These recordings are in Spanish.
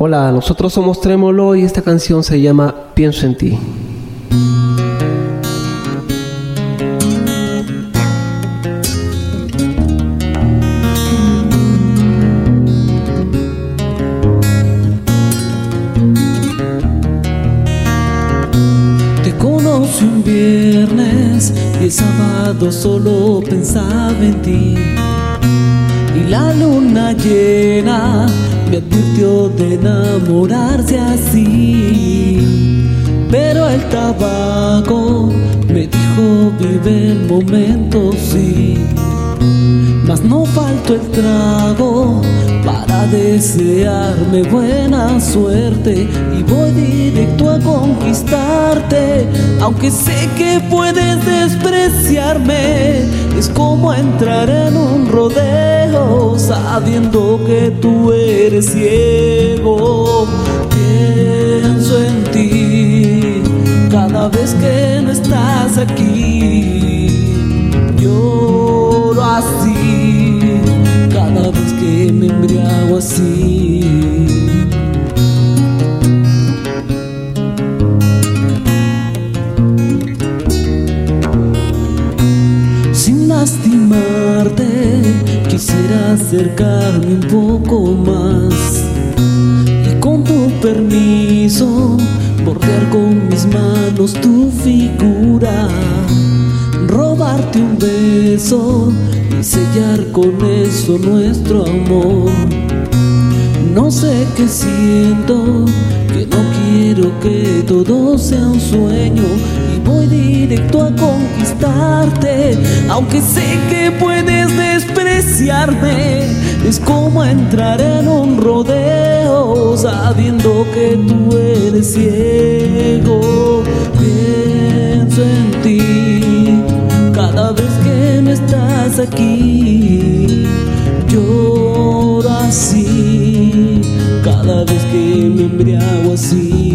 Hola, nosotros somos Trémolo y esta canción se llama Pienso en ti. Te conocí un viernes y el sábado solo pensaba en ti. De enamorarse así. Pero el tabaco me dijo vive el momento, sí. Mas no faltó el trago para desearme buena suerte y voy directo a conquistarte. Aunque sé que puedes despreciarme, es como entrar en un rodeo sabiendo que tú eres ciego. Pienso en ti cada vez que no estás aquí. Lloro así cada vez que me embriago así. Acercarme un poco más. Y con tu permiso bordear con mis manos tu figura, robarte un beso y sellar con eso nuestro amor. No sé qué siento, que no quiero que todo sea un sueño voy directo a conquistarte, aunque sé que puedes despreciarme. Es como entrar en un rodeo sabiendo que tú eres ciego. Pienso en ti cada vez que no estás aquí. Lloro así cada vez que me embriago así.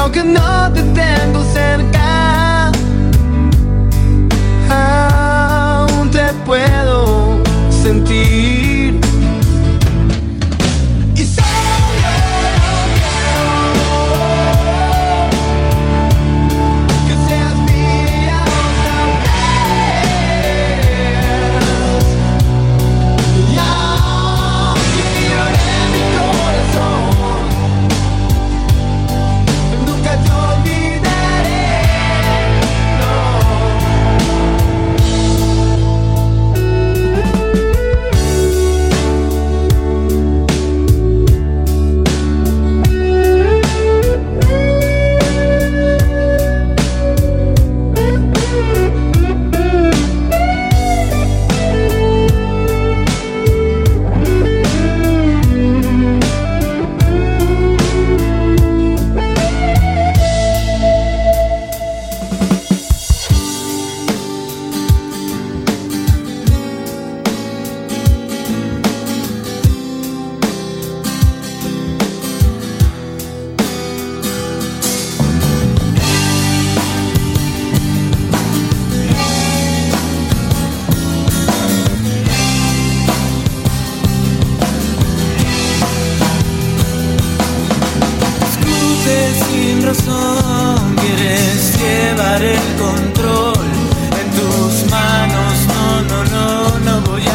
Y es que no te tengo cerca, aún te puedo sentir.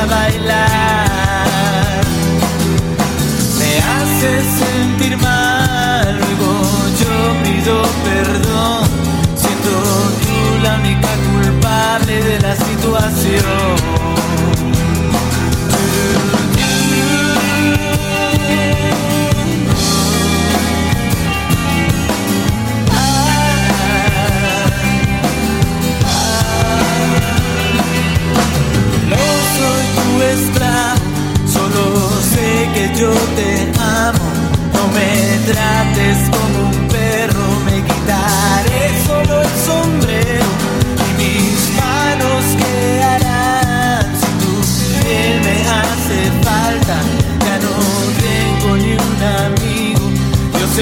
bailar.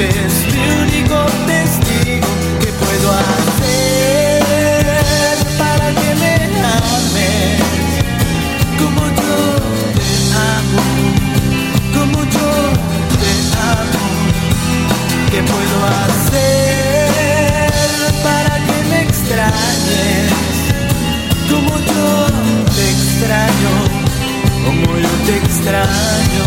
eres mi único testigo que puedo hacer para que me ames como yo te amo, como yo te amo, que puedo hacer para que me extrañes como yo te extraño, como yo te extraño.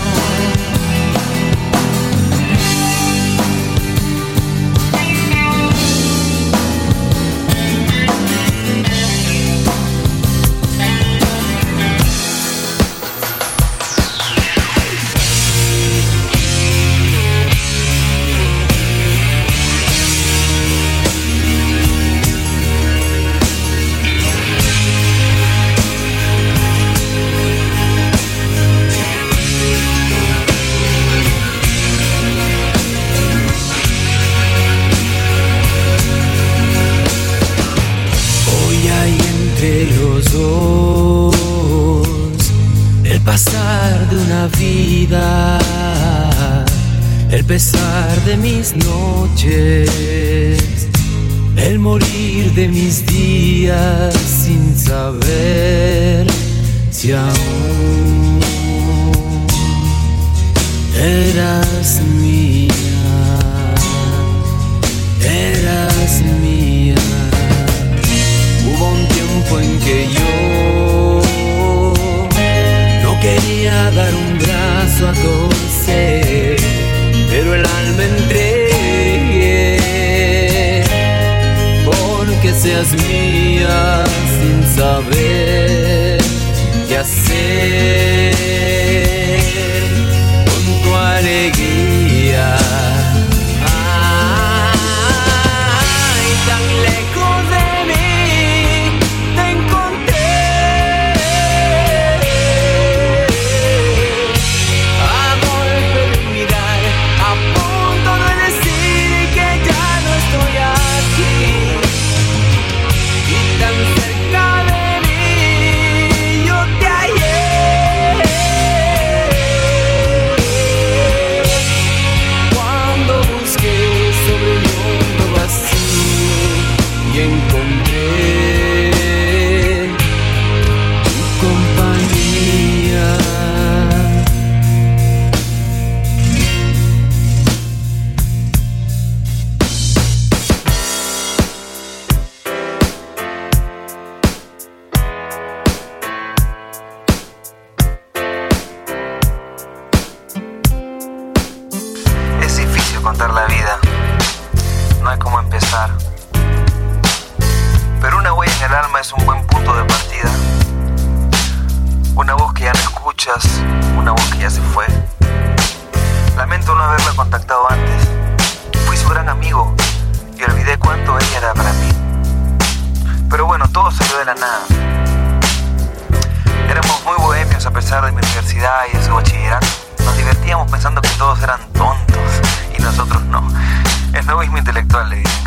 as me. egoísmo intelectual, le.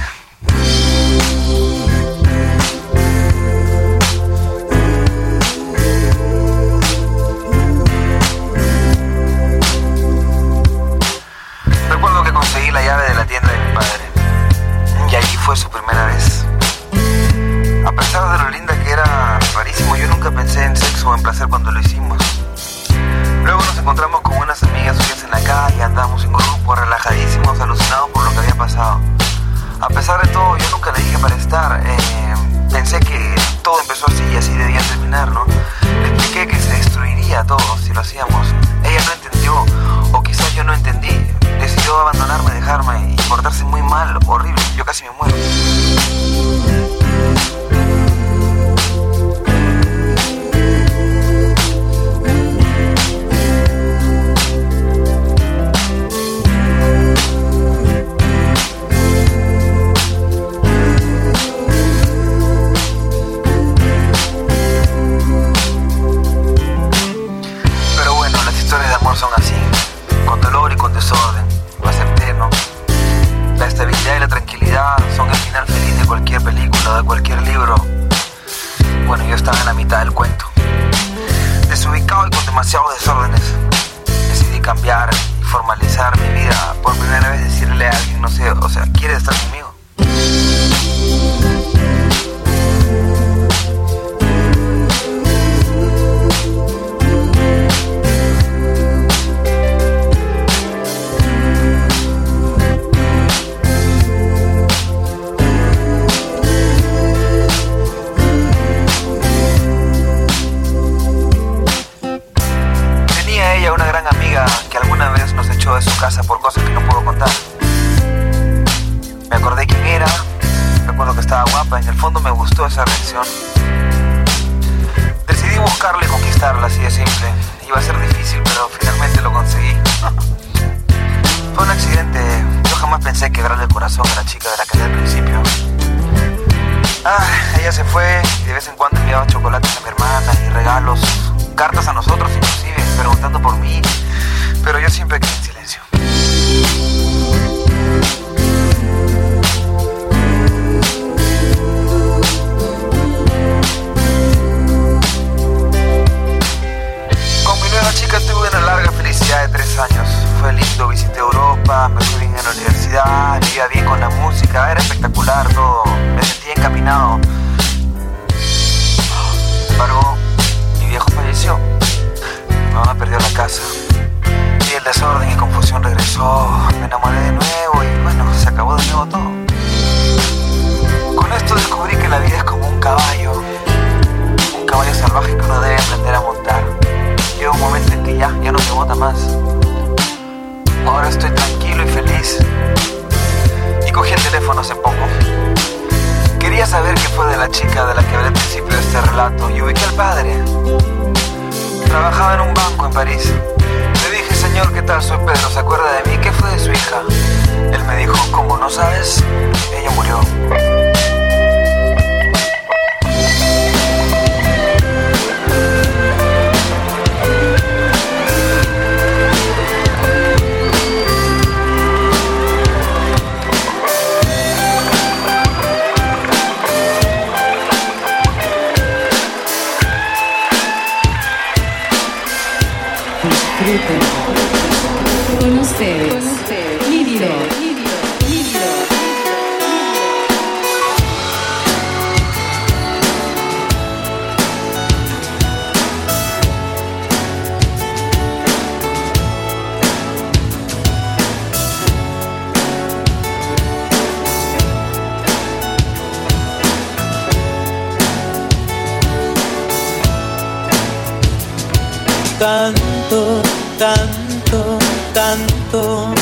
tanto, tanto, tanto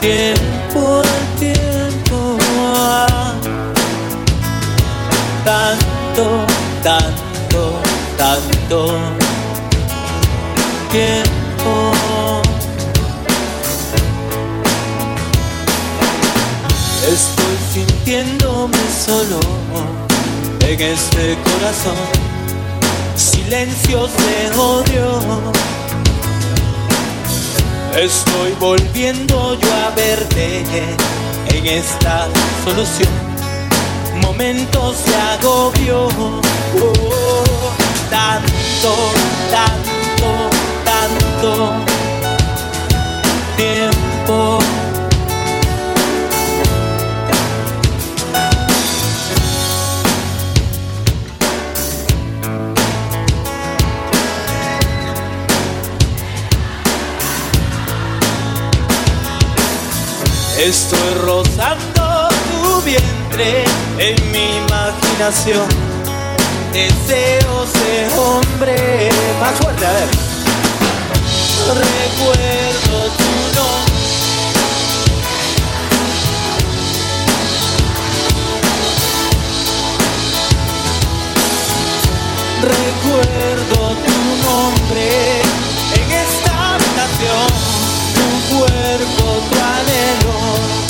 tiempo al tiempo. Ah. Tanto, tanto, tanto tiempo. Estoy sintiéndome solo en este corazón silencios de odio. Estoy volviendo yo a verte en esta solución. Momentos de agobio. Oh, tanto, tanto, tanto Estoy rozando tu vientre en mi imaginación. Deseo de hombre. Más fuerte, a ver. Recuerdo tu nombre. recuerdo tu nombre en esta habitación cuerpo tu anhelo.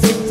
music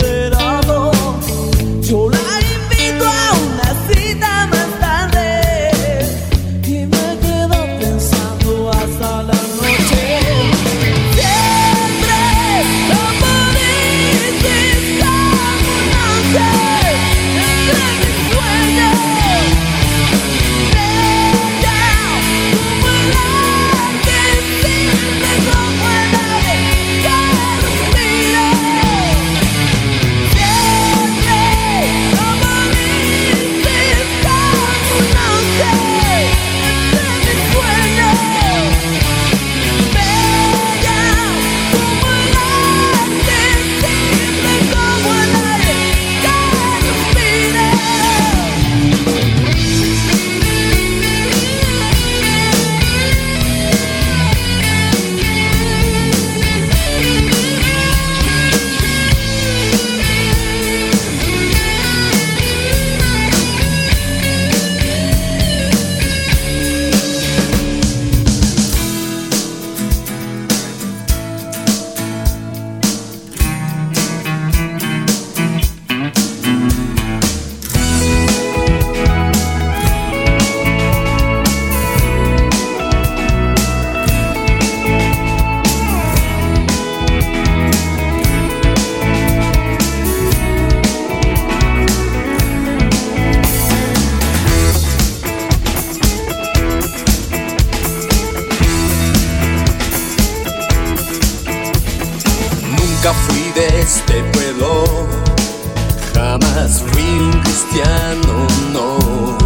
Jamás fui un cristiano, no.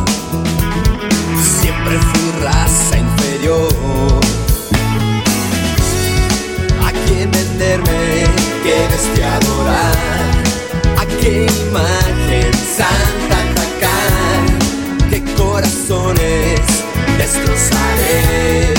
Siempre fui raza inferior. ¿A quién venderme? Tienes que adorar. ¿A qué imagen santa atacar? ¿Qué corazones destrozaré?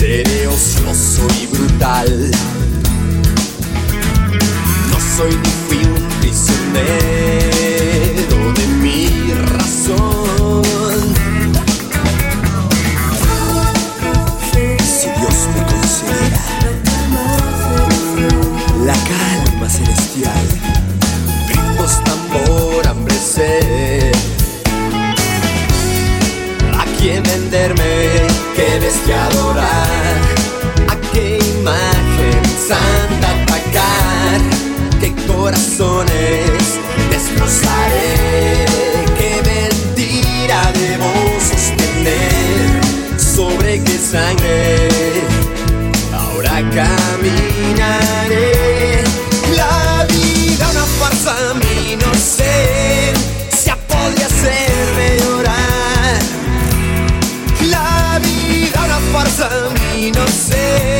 Seré ocioso y brutal. No soy ni fui un prisionero. y no sé.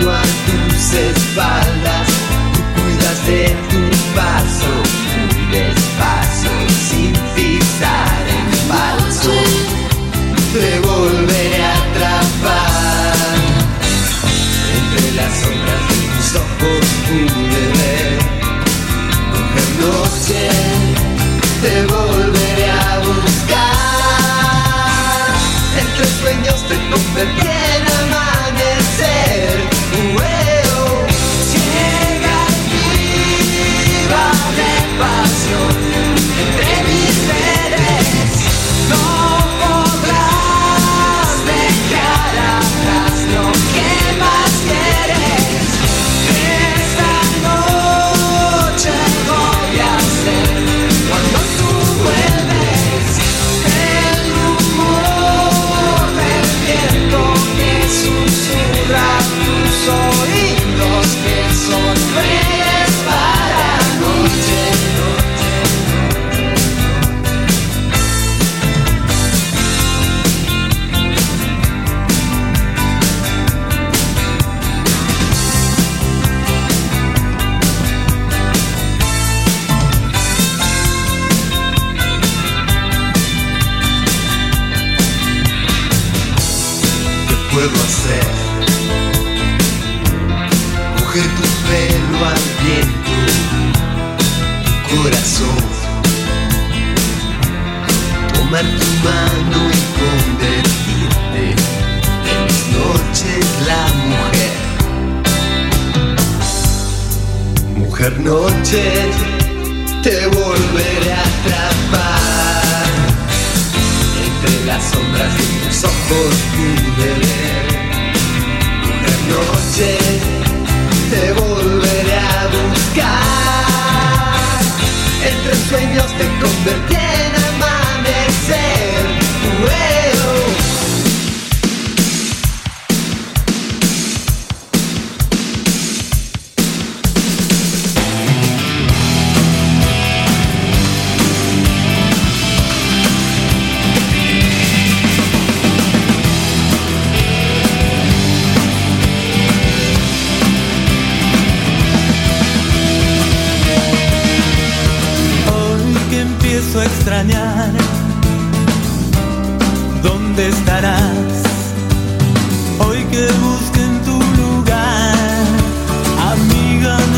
Loin de tous espaces mujer noche te volveré a atrapar. Entre las sombras de tus ojos pude ver. Mujer noche te volveré a buscar. Entre sueños te convertí en empiezo a extrañar. ¿Dónde estarás? Hoy que busquen tu lugar, amiga.